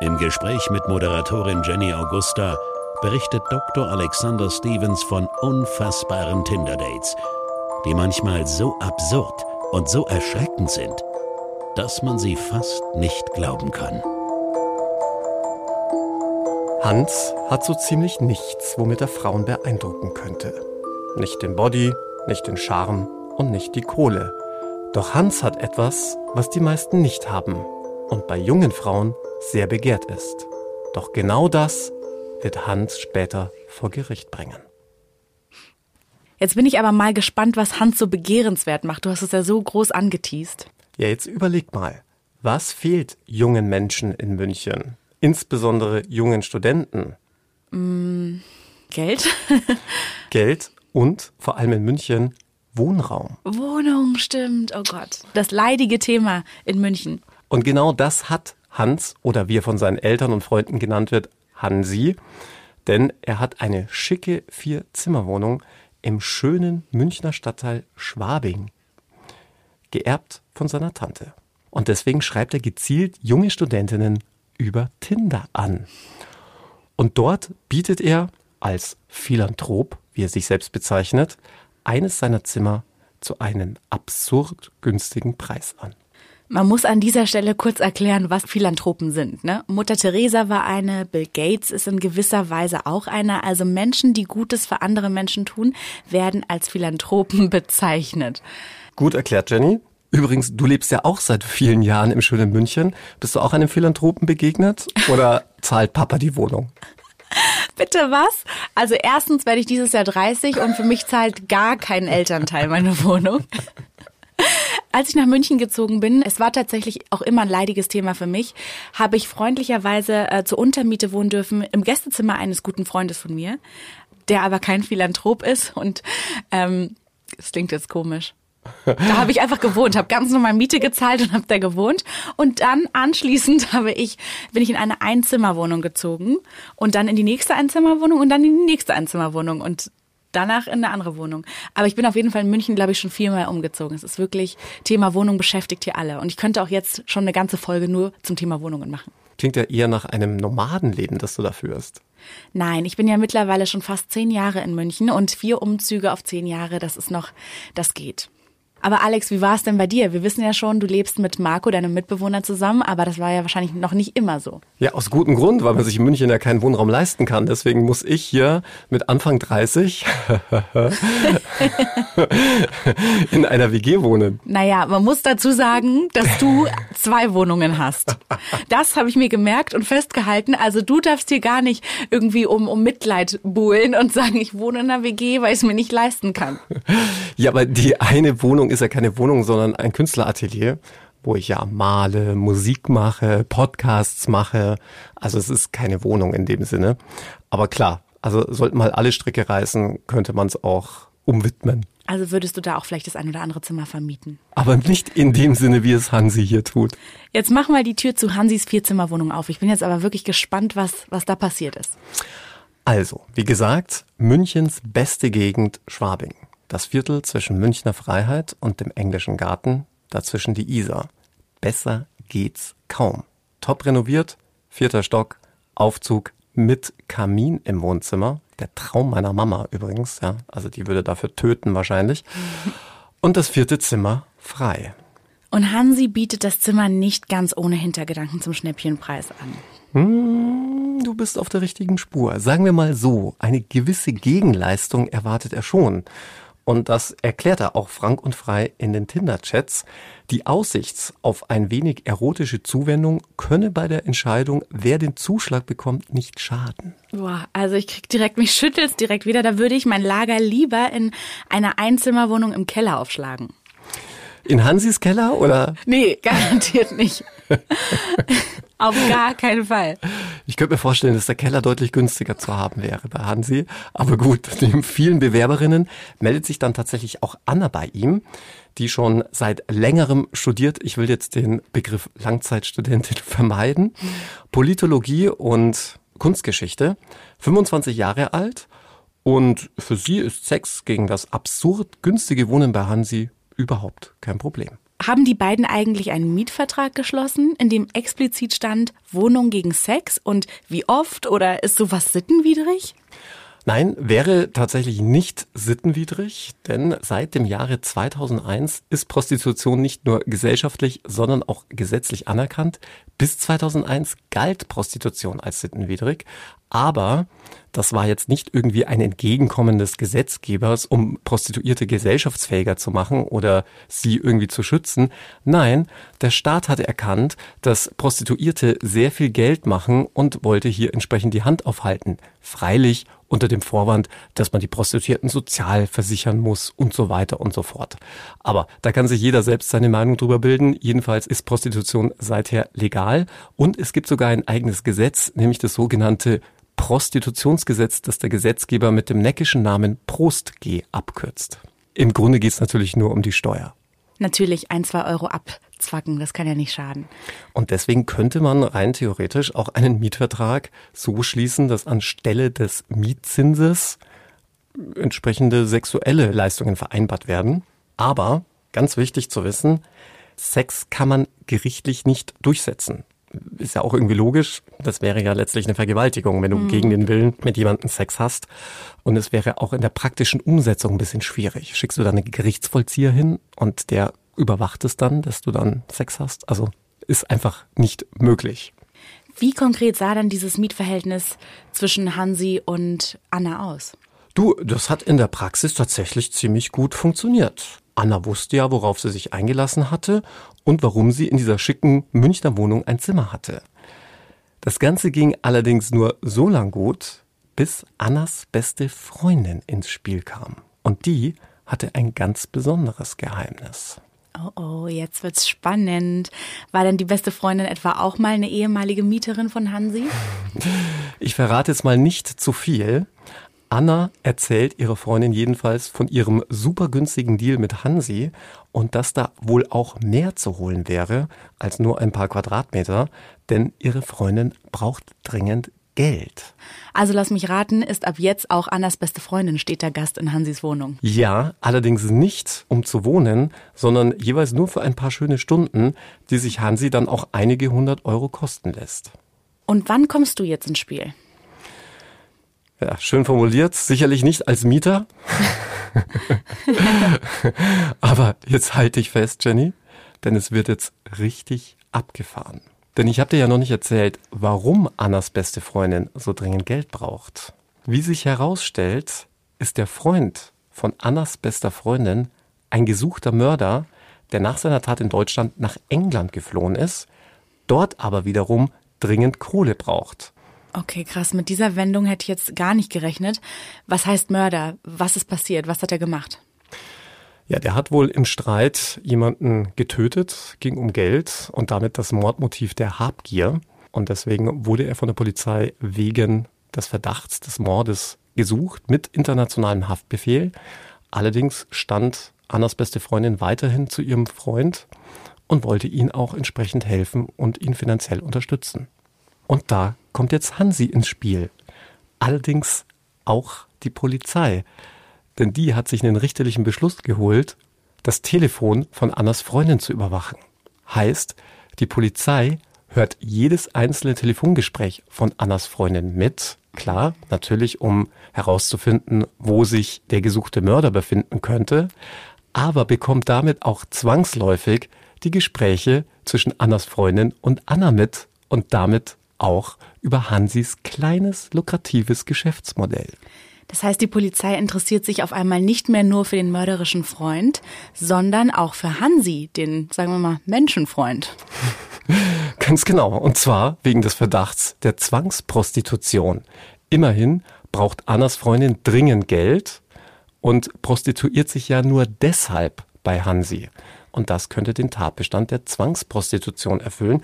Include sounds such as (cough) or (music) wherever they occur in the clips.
Im Gespräch mit Moderatorin Jenny Augusta berichtet Dr. Alexander Stevens von unfassbaren Tinder-Dates, die manchmal so absurd und so erschreckend sind, dass man sie fast nicht glauben kann. Hans hat so ziemlich nichts, womit er Frauen beeindrucken könnte. Nicht den Body, nicht den Charme und nicht die Kohle. Doch Hans hat etwas, was die meisten nicht haben und bei jungen Frauen sehr begehrt ist. Doch genau das wird Hans später vor Gericht bringen. Jetzt bin ich aber mal gespannt, was Hans so begehrenswert macht. Du hast es ja so groß angeteased. Ja, jetzt überleg mal, was fehlt jungen Menschen in München? Insbesondere jungen Studenten. Mm, Geld? (laughs) Geld und vor allem in München Wohnraum. Wohnung, stimmt. Oh Gott. Das leidige Thema in München. Und genau das hat Hans oder wie er von seinen Eltern und Freunden genannt wird, Hansi. Denn er hat eine schicke Vier-Zimmer-Wohnung im schönen Münchner Stadtteil Schwabing. Geerbt von seiner Tante. Und deswegen schreibt er gezielt junge Studentinnen über Tinder an. Und dort bietet er als Philanthrop, wie er sich selbst bezeichnet, eines seiner Zimmer zu einem absurd günstigen Preis an. Man muss an dieser Stelle kurz erklären, was Philanthropen sind. Ne? Mutter Teresa war eine, Bill Gates ist in gewisser Weise auch einer. Also Menschen, die Gutes für andere Menschen tun, werden als Philanthropen (laughs) bezeichnet. Gut erklärt, Jenny. Übrigens, du lebst ja auch seit vielen Jahren im schönen München. Bist du auch einem Philanthropen begegnet oder (laughs) zahlt Papa die Wohnung? Bitte was? Also erstens werde ich dieses Jahr 30 und für mich zahlt gar kein Elternteil meine Wohnung. Als ich nach München gezogen bin, es war tatsächlich auch immer ein leidiges Thema für mich, habe ich freundlicherweise äh, zur Untermiete wohnen dürfen im Gästezimmer eines guten Freundes von mir, der aber kein Philanthrop ist und ähm, das klingt jetzt komisch. Da habe ich einfach gewohnt, habe ganz normal Miete gezahlt und habe da gewohnt. Und dann anschließend (laughs) habe ich, bin ich in eine Einzimmerwohnung gezogen und dann in die nächste Einzimmerwohnung und dann in die nächste Einzimmerwohnung. Und danach in eine andere Wohnung. Aber ich bin auf jeden Fall in München, glaube ich, schon viermal umgezogen. Es ist wirklich, Thema Wohnung beschäftigt hier alle. Und ich könnte auch jetzt schon eine ganze Folge nur zum Thema Wohnungen machen. Klingt ja eher nach einem Nomadenleben, das du da führst. Nein, ich bin ja mittlerweile schon fast zehn Jahre in München und vier Umzüge auf zehn Jahre, das ist noch, das geht. Aber Alex, wie war es denn bei dir? Wir wissen ja schon, du lebst mit Marco, deinem Mitbewohner, zusammen, aber das war ja wahrscheinlich noch nicht immer so. Ja, aus gutem Grund, weil man sich in München ja keinen Wohnraum leisten kann. Deswegen muss ich hier mit Anfang 30 (laughs) in einer WG wohnen. Naja, man muss dazu sagen, dass du zwei Wohnungen hast. Das habe ich mir gemerkt und festgehalten. Also du darfst hier gar nicht irgendwie um, um Mitleid buhlen und sagen, ich wohne in einer WG, weil ich es mir nicht leisten kann. Ja, aber die eine Wohnung Wohnung ist ja keine Wohnung, sondern ein Künstleratelier, wo ich ja male, Musik mache, Podcasts mache. Also es ist keine Wohnung in dem Sinne. Aber klar, also sollten mal alle Stricke reißen, könnte man es auch umwidmen. Also würdest du da auch vielleicht das ein oder andere Zimmer vermieten? Aber nicht in dem Sinne, wie es Hansi hier tut. Jetzt mach mal die Tür zu Hansis Vierzimmerwohnung auf. Ich bin jetzt aber wirklich gespannt, was, was da passiert ist. Also, wie gesagt, Münchens beste Gegend Schwabing. Das Viertel zwischen Münchner Freiheit und dem englischen Garten, dazwischen die Isar. Besser geht's kaum. Top renoviert, vierter Stock, Aufzug mit Kamin im Wohnzimmer. Der Traum meiner Mama übrigens, ja. Also die würde dafür töten wahrscheinlich. Und das vierte Zimmer frei. Und Hansi bietet das Zimmer nicht ganz ohne Hintergedanken zum Schnäppchenpreis an. Hm, du bist auf der richtigen Spur. Sagen wir mal so, eine gewisse Gegenleistung erwartet er schon. Und das erklärt er auch frank und frei in den Tinder-Chats. Die Aussicht auf ein wenig erotische Zuwendung könne bei der Entscheidung, wer den Zuschlag bekommt, nicht schaden. Boah, also ich krieg direkt, mich schüttelt's direkt wieder. Da würde ich mein Lager lieber in einer Einzimmerwohnung im Keller aufschlagen. In Hansis Keller oder? Nee, garantiert nicht. (laughs) Auf gar keinen Fall. Ich könnte mir vorstellen, dass der Keller deutlich günstiger zu haben wäre bei Hansi. Aber gut, (laughs) neben vielen Bewerberinnen meldet sich dann tatsächlich auch Anna bei ihm, die schon seit längerem studiert. Ich will jetzt den Begriff Langzeitstudentin (laughs) vermeiden. Politologie und Kunstgeschichte. 25 Jahre alt. Und für sie ist Sex gegen das absurd günstige Wohnen bei Hansi überhaupt kein Problem. Haben die beiden eigentlich einen Mietvertrag geschlossen, in dem explizit stand Wohnung gegen Sex und wie oft oder ist sowas sittenwidrig? Nein, wäre tatsächlich nicht sittenwidrig, denn seit dem Jahre 2001 ist Prostitution nicht nur gesellschaftlich, sondern auch gesetzlich anerkannt. Bis 2001 galt Prostitution als sittenwidrig, aber das war jetzt nicht irgendwie ein Entgegenkommen des Gesetzgebers, um Prostituierte gesellschaftsfähiger zu machen oder sie irgendwie zu schützen. Nein, der Staat hatte erkannt, dass Prostituierte sehr viel Geld machen und wollte hier entsprechend die Hand aufhalten. Freilich unter dem Vorwand, dass man die Prostituierten sozial versichern muss und so weiter und so fort. Aber da kann sich jeder selbst seine Meinung drüber bilden. Jedenfalls ist Prostitution seither legal und es gibt sogar ein eigenes Gesetz, nämlich das sogenannte Prostitutionsgesetz, das der Gesetzgeber mit dem neckischen Namen Prost-G abkürzt. Im Grunde geht es natürlich nur um die Steuer. Natürlich ein, zwei Euro abzwacken, das kann ja nicht schaden. Und deswegen könnte man rein theoretisch auch einen Mietvertrag so schließen, dass anstelle des Mietzinses entsprechende sexuelle Leistungen vereinbart werden. Aber ganz wichtig zu wissen, Sex kann man gerichtlich nicht durchsetzen ist ja auch irgendwie logisch. Das wäre ja letztlich eine Vergewaltigung, wenn du mhm. gegen den Willen mit jemandem Sex hast. Und es wäre auch in der praktischen Umsetzung ein bisschen schwierig. Schickst du dann einen Gerichtsvollzieher hin und der überwacht es dann, dass du dann Sex hast? Also ist einfach nicht möglich. Wie konkret sah dann dieses Mietverhältnis zwischen Hansi und Anna aus? Du, das hat in der Praxis tatsächlich ziemlich gut funktioniert. Anna wusste ja, worauf sie sich eingelassen hatte und warum sie in dieser schicken Münchner Wohnung ein Zimmer hatte. Das Ganze ging allerdings nur so lang gut, bis Annas beste Freundin ins Spiel kam. Und die hatte ein ganz besonderes Geheimnis. Oh oh, jetzt wird's spannend. War denn die beste Freundin etwa auch mal eine ehemalige Mieterin von Hansi? Ich verrate jetzt mal nicht zu viel, Anna erzählt ihre Freundin jedenfalls von ihrem super günstigen Deal mit Hansi und dass da wohl auch mehr zu holen wäre als nur ein paar Quadratmeter, denn ihre Freundin braucht dringend Geld. Also lass mich raten, ist ab jetzt auch Annas beste Freundin steter Gast in Hansis Wohnung. Ja, allerdings nicht um zu wohnen, sondern jeweils nur für ein paar schöne Stunden, die sich Hansi dann auch einige hundert Euro kosten lässt. Und wann kommst du jetzt ins Spiel? Ja, schön formuliert. Sicherlich nicht als Mieter. (laughs) (laughs) Aber jetzt halte ich fest, Jenny, denn es wird jetzt richtig abgefahren. Denn ich habe dir ja noch nicht erzählt, warum Annas beste Freundin so dringend Geld braucht. Wie sich herausstellt, ist der Freund von Annas bester Freundin ein gesuchter Mörder, der nach seiner Tat in Deutschland nach England geflohen ist, dort aber wiederum dringend Kohle braucht. Okay, krass. Mit dieser Wendung hätte ich jetzt gar nicht gerechnet. Was heißt Mörder? Was ist passiert? Was hat er gemacht? Ja, der hat wohl im Streit jemanden getötet, ging um Geld und damit das Mordmotiv der Habgier. Und deswegen wurde er von der Polizei wegen des Verdachts des Mordes gesucht mit internationalem Haftbefehl. Allerdings stand Annas beste Freundin weiterhin zu ihrem Freund und wollte ihn auch entsprechend helfen und ihn finanziell unterstützen. Und da kommt jetzt Hansi ins Spiel. Allerdings auch die Polizei. Denn die hat sich einen richterlichen Beschluss geholt, das Telefon von Annas Freundin zu überwachen. Heißt, die Polizei hört jedes einzelne Telefongespräch von Annas Freundin mit. Klar, natürlich, um herauszufinden, wo sich der gesuchte Mörder befinden könnte, aber bekommt damit auch zwangsläufig die Gespräche zwischen Annas Freundin und Anna mit und damit auch über Hansis kleines, lukratives Geschäftsmodell. Das heißt, die Polizei interessiert sich auf einmal nicht mehr nur für den mörderischen Freund, sondern auch für Hansi, den, sagen wir mal, Menschenfreund. (laughs) Ganz genau. Und zwar wegen des Verdachts der Zwangsprostitution. Immerhin braucht Annas Freundin dringend Geld und prostituiert sich ja nur deshalb bei Hansi. Und das könnte den Tatbestand der Zwangsprostitution erfüllen.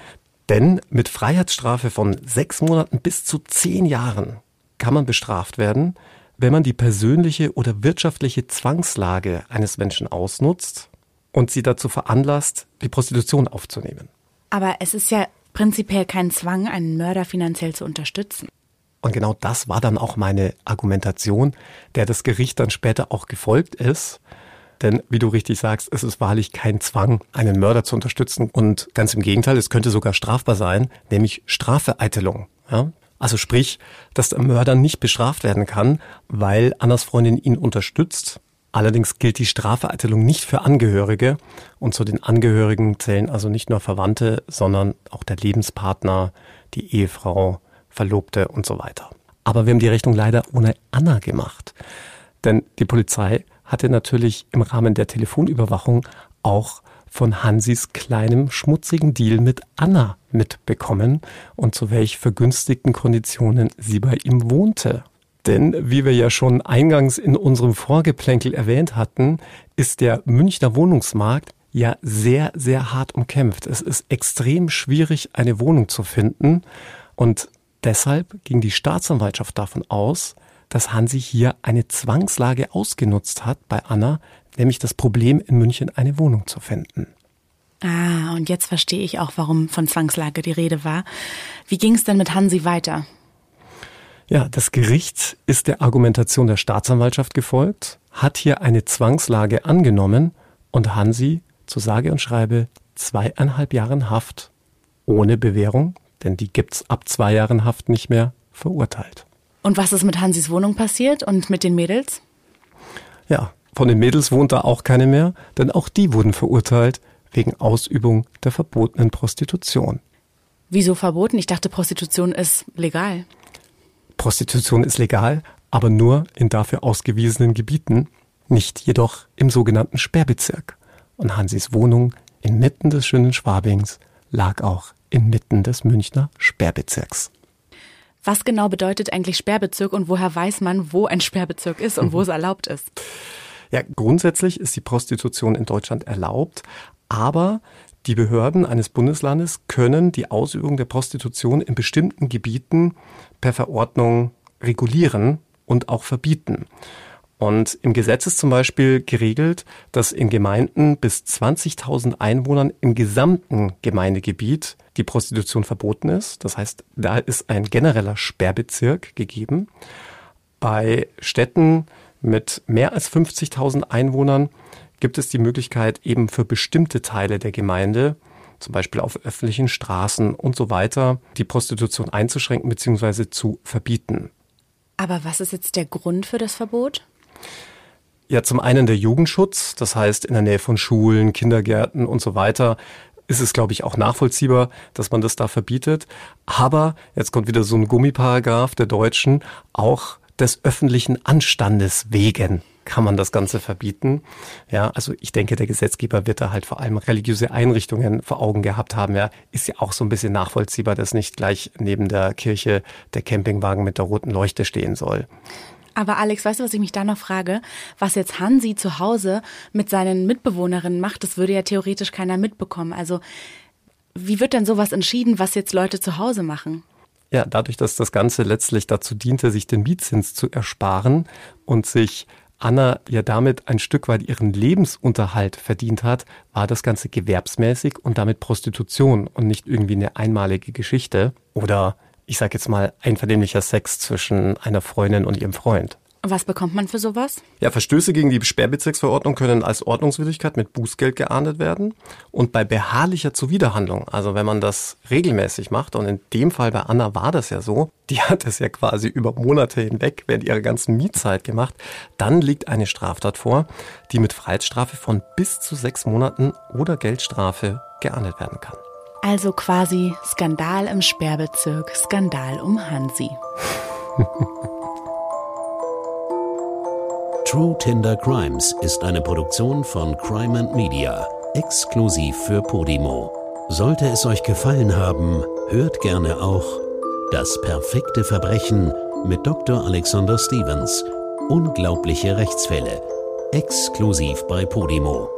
Denn mit Freiheitsstrafe von sechs Monaten bis zu zehn Jahren kann man bestraft werden, wenn man die persönliche oder wirtschaftliche Zwangslage eines Menschen ausnutzt und sie dazu veranlasst, die Prostitution aufzunehmen. Aber es ist ja prinzipiell kein Zwang, einen Mörder finanziell zu unterstützen. Und genau das war dann auch meine Argumentation, der das Gericht dann später auch gefolgt ist. Denn wie du richtig sagst, es ist wahrlich kein Zwang, einen Mörder zu unterstützen. Und ganz im Gegenteil, es könnte sogar strafbar sein, nämlich Strafvereitelung. Ja? Also sprich, dass der Mörder nicht bestraft werden kann, weil Annas Freundin ihn unterstützt. Allerdings gilt die Strafvereitelung nicht für Angehörige. Und zu den Angehörigen zählen also nicht nur Verwandte, sondern auch der Lebenspartner, die Ehefrau, Verlobte und so weiter. Aber wir haben die Rechnung leider ohne Anna gemacht. Denn die Polizei hatte natürlich im Rahmen der Telefonüberwachung auch von Hansis kleinem schmutzigen Deal mit Anna mitbekommen und zu welch vergünstigten Konditionen sie bei ihm wohnte. Denn wie wir ja schon eingangs in unserem Vorgeplänkel erwähnt hatten, ist der Münchner Wohnungsmarkt ja sehr, sehr hart umkämpft. Es ist extrem schwierig, eine Wohnung zu finden. Und deshalb ging die Staatsanwaltschaft davon aus, dass Hansi hier eine Zwangslage ausgenutzt hat bei Anna, nämlich das Problem in München eine Wohnung zu finden. Ah, und jetzt verstehe ich auch, warum von Zwangslage die Rede war. Wie ging es denn mit Hansi weiter? Ja, das Gericht ist der Argumentation der Staatsanwaltschaft gefolgt, hat hier eine Zwangslage angenommen und Hansi zu sage und schreibe zweieinhalb Jahren Haft ohne Bewährung, denn die gibt's ab zwei Jahren Haft nicht mehr, verurteilt. Und was ist mit Hansis Wohnung passiert und mit den Mädels? Ja, von den Mädels wohnt da auch keine mehr, denn auch die wurden verurteilt wegen Ausübung der verbotenen Prostitution. Wieso verboten? Ich dachte, Prostitution ist legal. Prostitution ist legal, aber nur in dafür ausgewiesenen Gebieten, nicht jedoch im sogenannten Sperrbezirk. Und Hansis Wohnung inmitten des schönen Schwabings lag auch inmitten des Münchner Sperrbezirks. Was genau bedeutet eigentlich Sperrbezirk und woher weiß man, wo ein Sperrbezirk ist und wo es erlaubt ist? Ja, grundsätzlich ist die Prostitution in Deutschland erlaubt, aber die Behörden eines Bundeslandes können die Ausübung der Prostitution in bestimmten Gebieten per Verordnung regulieren und auch verbieten. Und im Gesetz ist zum Beispiel geregelt, dass in Gemeinden bis 20.000 Einwohnern im gesamten Gemeindegebiet die Prostitution verboten ist. Das heißt, da ist ein genereller Sperrbezirk gegeben. Bei Städten mit mehr als 50.000 Einwohnern gibt es die Möglichkeit, eben für bestimmte Teile der Gemeinde, zum Beispiel auf öffentlichen Straßen und so weiter, die Prostitution einzuschränken bzw. zu verbieten. Aber was ist jetzt der Grund für das Verbot? Ja, zum einen der Jugendschutz, das heißt in der Nähe von Schulen, Kindergärten und so weiter ist es, glaube ich, auch nachvollziehbar, dass man das da verbietet. Aber jetzt kommt wieder so ein Gummiparagraph der Deutschen, auch des öffentlichen Anstandes wegen kann man das Ganze verbieten. Ja, also ich denke, der Gesetzgeber wird da halt vor allem religiöse Einrichtungen vor Augen gehabt haben. Ja, ist ja auch so ein bisschen nachvollziehbar, dass nicht gleich neben der Kirche der Campingwagen mit der roten Leuchte stehen soll. Aber Alex, weißt du, was ich mich da noch frage? Was jetzt Hansi zu Hause mit seinen Mitbewohnerinnen macht, das würde ja theoretisch keiner mitbekommen. Also wie wird denn sowas entschieden, was jetzt Leute zu Hause machen? Ja, dadurch, dass das Ganze letztlich dazu diente, sich den Mietzins zu ersparen und sich Anna ja damit ein Stück weit ihren Lebensunterhalt verdient hat, war das Ganze gewerbsmäßig und damit Prostitution und nicht irgendwie eine einmalige Geschichte oder ich sag jetzt mal, einvernehmlicher Sex zwischen einer Freundin und ihrem Freund. Was bekommt man für sowas? Ja, Verstöße gegen die Sperrbezirksverordnung können als Ordnungswidrigkeit mit Bußgeld geahndet werden. Und bei beharrlicher Zuwiderhandlung, also wenn man das regelmäßig macht, und in dem Fall bei Anna war das ja so, die hat es ja quasi über Monate hinweg während ihrer ganzen Mietzeit gemacht, dann liegt eine Straftat vor, die mit Freiheitsstrafe von bis zu sechs Monaten oder Geldstrafe geahndet werden kann. Also quasi Skandal im Sperrbezirk, Skandal um Hansi. (laughs) True Tinder Crimes ist eine Produktion von Crime and Media, exklusiv für Podimo. Sollte es euch gefallen haben, hört gerne auch Das perfekte Verbrechen mit Dr. Alexander Stevens. Unglaubliche Rechtsfälle. Exklusiv bei Podimo.